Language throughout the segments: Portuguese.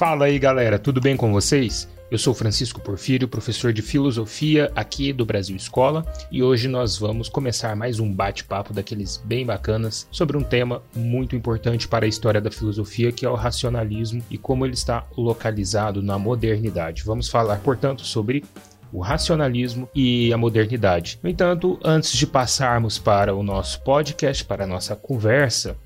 Fala aí, galera, tudo bem com vocês? Eu sou Francisco Porfírio, professor de filosofia aqui do Brasil Escola, e hoje nós vamos começar mais um bate-papo daqueles bem bacanas sobre um tema muito importante para a história da filosofia, que é o racionalismo e como ele está localizado na modernidade. Vamos falar, portanto, sobre o racionalismo e a modernidade. No entanto, antes de passarmos para o nosso podcast, para a nossa conversa,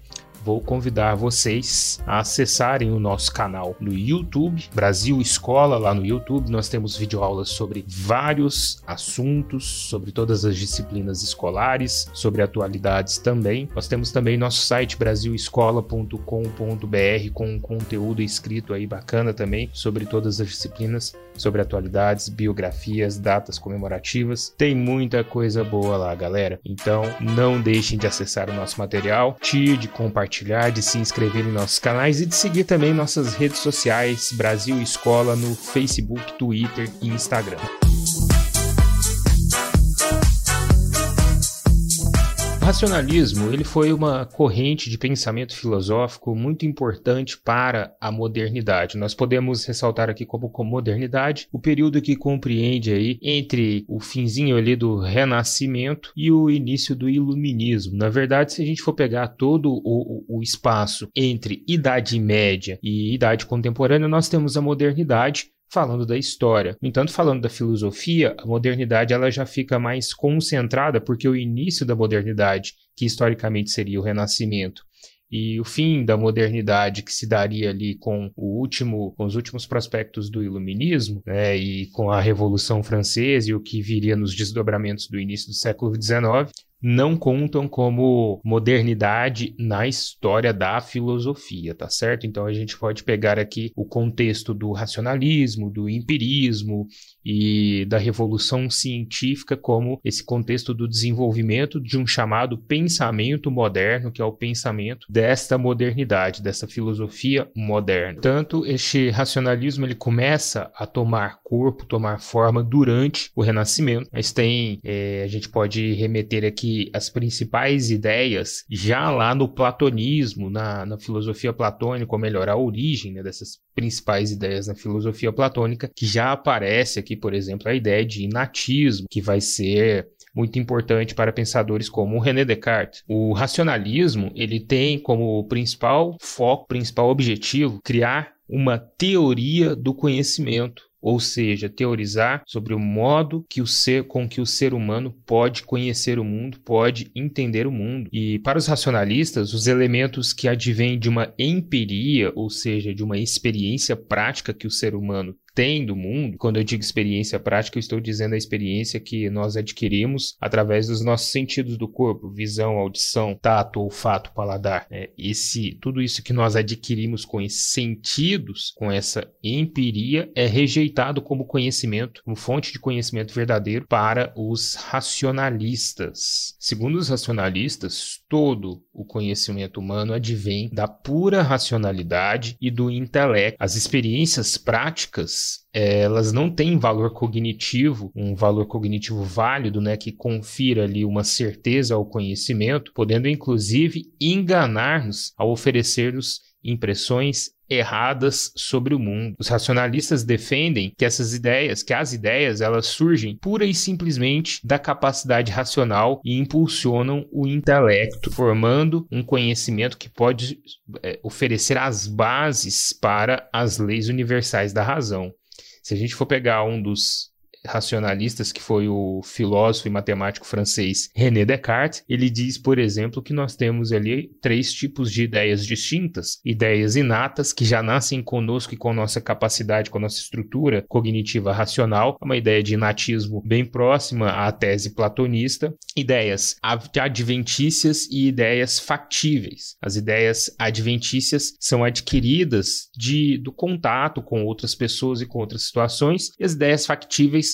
vou convidar vocês a acessarem o nosso canal no YouTube, Brasil Escola, lá no YouTube. Nós temos videoaulas sobre vários assuntos, sobre todas as disciplinas escolares, sobre atualidades também. Nós temos também nosso site brasilescola.com.br com conteúdo escrito aí bacana também sobre todas as disciplinas, sobre atualidades, biografias, datas comemorativas. Tem muita coisa boa lá, galera. Então, não deixem de acessar o nosso material, de compartilhar compartilhar, de se inscrever em nossos canais e de seguir também nossas redes sociais Brasil Escola no Facebook, Twitter e Instagram. O racionalismo ele foi uma corrente de pensamento filosófico muito importante para a modernidade. Nós podemos ressaltar aqui como, como modernidade o período que compreende aí entre o finzinho ali do Renascimento e o início do Iluminismo. Na verdade, se a gente for pegar todo o, o, o espaço entre Idade Média e Idade Contemporânea, nós temos a modernidade falando da história. No entanto, falando da filosofia, a modernidade ela já fica mais concentrada porque o início da modernidade, que historicamente seria o Renascimento, e o fim da modernidade que se daria ali com o último, com os últimos prospectos do iluminismo, né, e com a Revolução Francesa e o que viria nos desdobramentos do início do século XIX, não contam como modernidade na história da filosofia, tá certo? Então a gente pode pegar aqui o contexto do racionalismo, do empirismo e da revolução científica como esse contexto do desenvolvimento de um chamado pensamento moderno, que é o pensamento desta modernidade, dessa filosofia moderna. Tanto este racionalismo ele começa a tomar corpo, tomar forma durante o Renascimento, mas tem, é, a gente pode remeter aqui as principais ideias já lá no platonismo, na, na filosofia platônica, ou melhor, a origem né, dessas principais ideias na filosofia platônica, que já aparece aqui, por exemplo, a ideia de inatismo, que vai ser muito importante para pensadores como René Descartes. O racionalismo, ele tem como principal foco, principal objetivo, criar uma teoria do conhecimento ou seja, teorizar sobre o modo que o ser, com que o ser humano pode conhecer o mundo, pode entender o mundo. E para os racionalistas, os elementos que advêm de uma empiria, ou seja, de uma experiência prática que o ser humano tem do mundo, quando eu digo experiência prática, eu estou dizendo a experiência que nós adquirimos através dos nossos sentidos do corpo, visão, audição, tato, olfato, paladar. É, esse, tudo isso que nós adquirimos com esses sentidos, com essa empiria, é rejeitado como conhecimento, como fonte de conhecimento verdadeiro para os racionalistas. Segundo os racionalistas, todo o conhecimento humano advém da pura racionalidade e do intelecto. As experiências práticas elas não têm valor cognitivo, um valor cognitivo válido, né, que confira ali uma certeza ao conhecimento, podendo inclusive enganar-nos ao oferecer-nos impressões erradas sobre o mundo. Os racionalistas defendem que essas ideias, que as ideias, elas surgem pura e simplesmente da capacidade racional e impulsionam o intelecto, formando um conhecimento que pode é, oferecer as bases para as leis universais da razão. Se a gente for pegar um dos racionalistas, que foi o filósofo e matemático francês René Descartes, ele diz, por exemplo, que nós temos ali três tipos de ideias distintas: ideias inatas, que já nascem conosco e com nossa capacidade, com nossa estrutura cognitiva racional, uma ideia de inatismo bem próxima à tese platonista, ideias adventícias e ideias factíveis. As ideias adventícias são adquiridas de, do contato com outras pessoas e com outras situações, e as ideias factíveis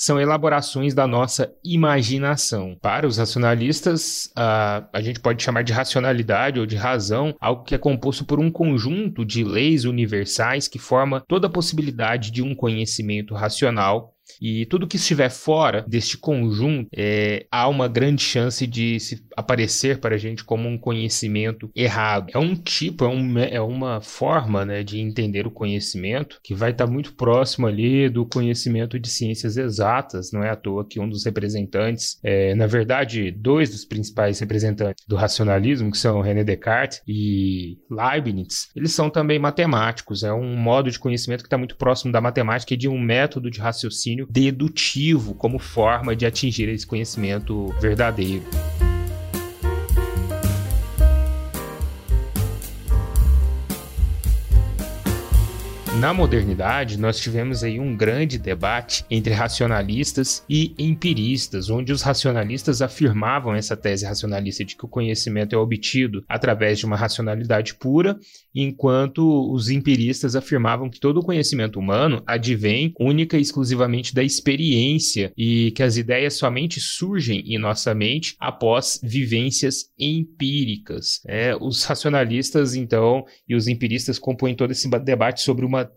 são elaborações da nossa imaginação. Para os racionalistas, a, a gente pode chamar de racionalidade ou de razão algo que é composto por um conjunto de leis universais que forma toda a possibilidade de um conhecimento racional E tudo que estiver fora deste conjunto, é, há uma grande chance de se aparecer para a gente como um conhecimento errado. É um tipo, é, um, é uma forma né, de entender o conhecimento que vai estar muito próximo ali do conhecimento de ciências exatas. Não é à toa que um dos representantes, é, na verdade, dois dos principais representantes do racionalismo, que são René Descartes e Leibniz, eles são também matemáticos. É um modo de conhecimento que está muito próximo da matemática e de um método de raciocínio dedutivo como forma de atingir esse conhecimento verdadeiro. Na modernidade, nós tivemos aí um grande debate entre racionalistas e empiristas, onde os racionalistas afirmavam essa tese racionalista de que o conhecimento é obtido através de uma racionalidade pura, enquanto os empiristas afirmavam que todo o conhecimento humano advém única e exclusivamente da experiência e que as ideias somente surgem em nossa mente após vivências empíricas. É, os racionalistas, então, e os empiristas compõem todo esse debate sobre uma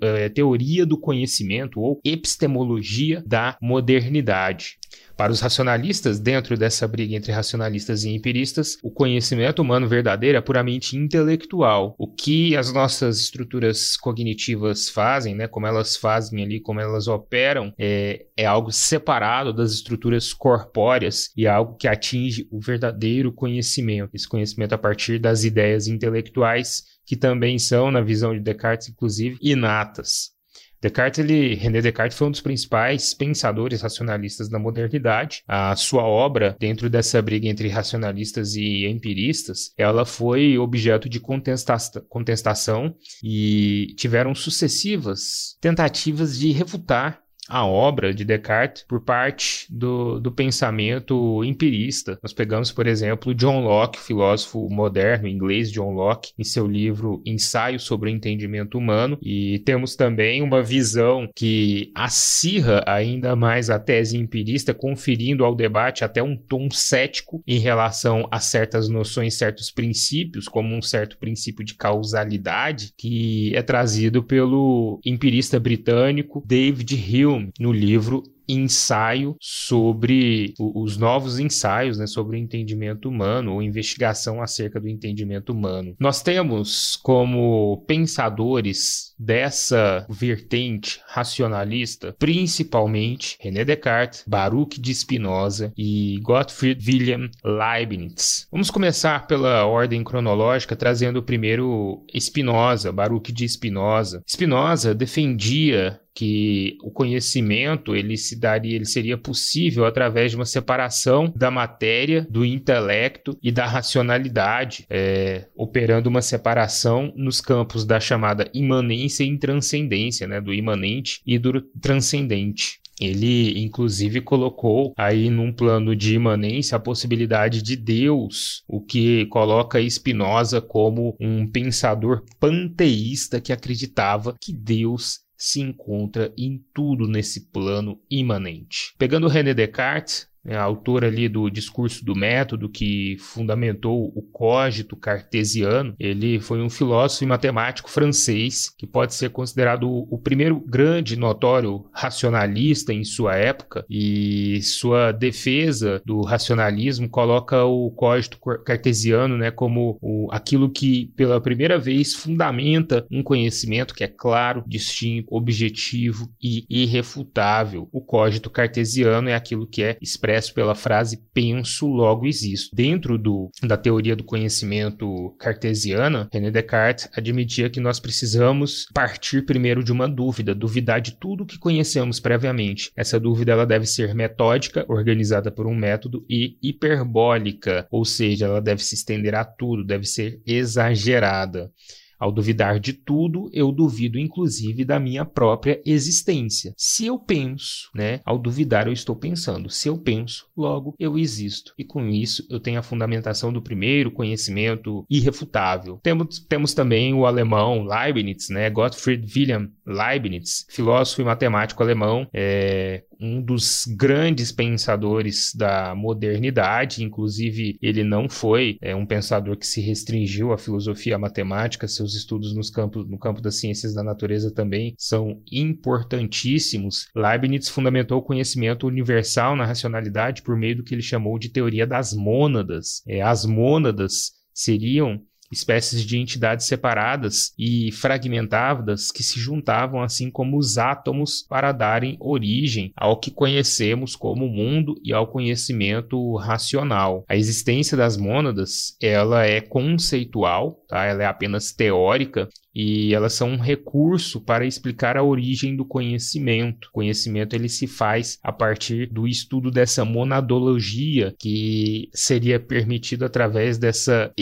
é, teoria do conhecimento ou epistemologia da modernidade. Para os racionalistas, dentro dessa briga entre racionalistas e empiristas, o conhecimento humano verdadeiro é puramente intelectual. O que as nossas estruturas cognitivas fazem, né, como elas fazem ali, como elas operam, é, é algo separado das estruturas corpóreas e é algo que atinge o verdadeiro conhecimento. Esse conhecimento a partir das ideias intelectuais que também são, na visão de Descartes, inclusive, inatas. Descartes, ele, René Descartes foi um dos principais pensadores racionalistas da modernidade. A sua obra, dentro dessa briga entre racionalistas e empiristas, ela foi objeto de contesta contestação e tiveram sucessivas tentativas de refutar a obra de Descartes por parte do, do pensamento empirista. Nós pegamos, por exemplo, John Locke, filósofo moderno inglês John Locke, em seu livro Ensaio sobre o Entendimento Humano, e temos também uma visão que acirra ainda mais a tese empirista, conferindo ao debate até um tom cético em relação a certas noções, certos princípios, como um certo princípio de causalidade, que é trazido pelo empirista britânico David Hume no livro ensaio sobre os novos ensaios né, sobre o entendimento humano ou investigação acerca do entendimento humano. Nós temos como pensadores dessa vertente racionalista, principalmente René Descartes, Baruch de Spinoza e Gottfried Wilhelm Leibniz. Vamos começar pela ordem cronológica, trazendo primeiro Spinoza, Baruch de Spinoza. Spinoza defendia que o conhecimento ele se daria, ele seria possível através de uma separação da matéria, do intelecto e da racionalidade, é, operando uma separação nos campos da chamada imanência e intranscendência, né, do imanente e do transcendente. Ele, inclusive, colocou aí num plano de imanência a possibilidade de Deus, o que coloca Spinoza como um pensador panteísta que acreditava que Deus se encontra em tudo nesse plano imanente. Pegando René Descartes, a autora ali do discurso do método que fundamentou o cogito cartesiano. Ele foi um filósofo e matemático francês que pode ser considerado o primeiro grande notório racionalista em sua época e sua defesa do racionalismo coloca o cogito cartesiano, né, como o, aquilo que pela primeira vez fundamenta um conhecimento que é claro, distinto, objetivo e irrefutável. O cogito cartesiano é aquilo que é expresso expresso pela frase penso, logo existo. Dentro do, da teoria do conhecimento cartesiana, René Descartes admitia que nós precisamos partir primeiro de uma dúvida, duvidar de tudo que conhecemos previamente. Essa dúvida ela deve ser metódica, organizada por um método, e hiperbólica, ou seja, ela deve se estender a tudo, deve ser exagerada. Ao duvidar de tudo, eu duvido inclusive da minha própria existência. Se eu penso, né, ao duvidar eu estou pensando. Se eu penso, logo eu existo. E com isso eu tenho a fundamentação do primeiro conhecimento irrefutável. Temos, temos também o alemão Leibniz, né, Gottfried Wilhelm Leibniz, filósofo e matemático alemão, é, um dos grandes pensadores da modernidade, inclusive ele não foi é, um pensador que se restringiu à filosofia, à matemática, seus estudos nos campos, no campo das ciências da natureza também são importantíssimos. Leibniz fundamentou o conhecimento universal na racionalidade por meio do que ele chamou de teoria das mônadas. É, as mônadas seriam espécies de entidades separadas e fragmentadas que se juntavam assim como os átomos para darem origem ao que conhecemos como mundo e ao conhecimento racional. A existência das mônadas, ela é conceitual, tá? Ela é apenas teórica e elas são um recurso para explicar a origem do conhecimento. O conhecimento ele se faz a partir do estudo dessa monadologia que seria permitido através dessa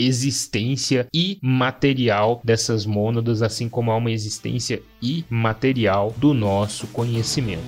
existência imaterial dessas mônadas, assim como há uma existência imaterial do nosso conhecimento.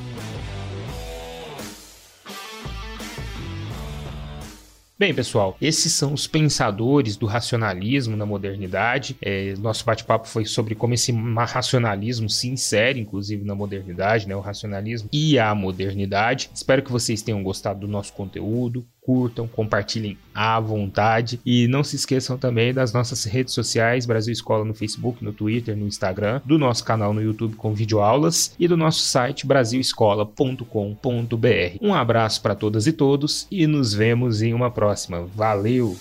Bem, pessoal, esses são os pensadores do racionalismo na modernidade. É, nosso bate-papo foi sobre como esse racionalismo se insere, inclusive, na modernidade, né? O racionalismo e a modernidade. Espero que vocês tenham gostado do nosso conteúdo curtam, compartilhem à vontade e não se esqueçam também das nossas redes sociais, Brasil Escola no Facebook, no Twitter, no Instagram, do nosso canal no YouTube com videoaulas e do nosso site brasilescola.com.br. Um abraço para todas e todos e nos vemos em uma próxima. Valeu!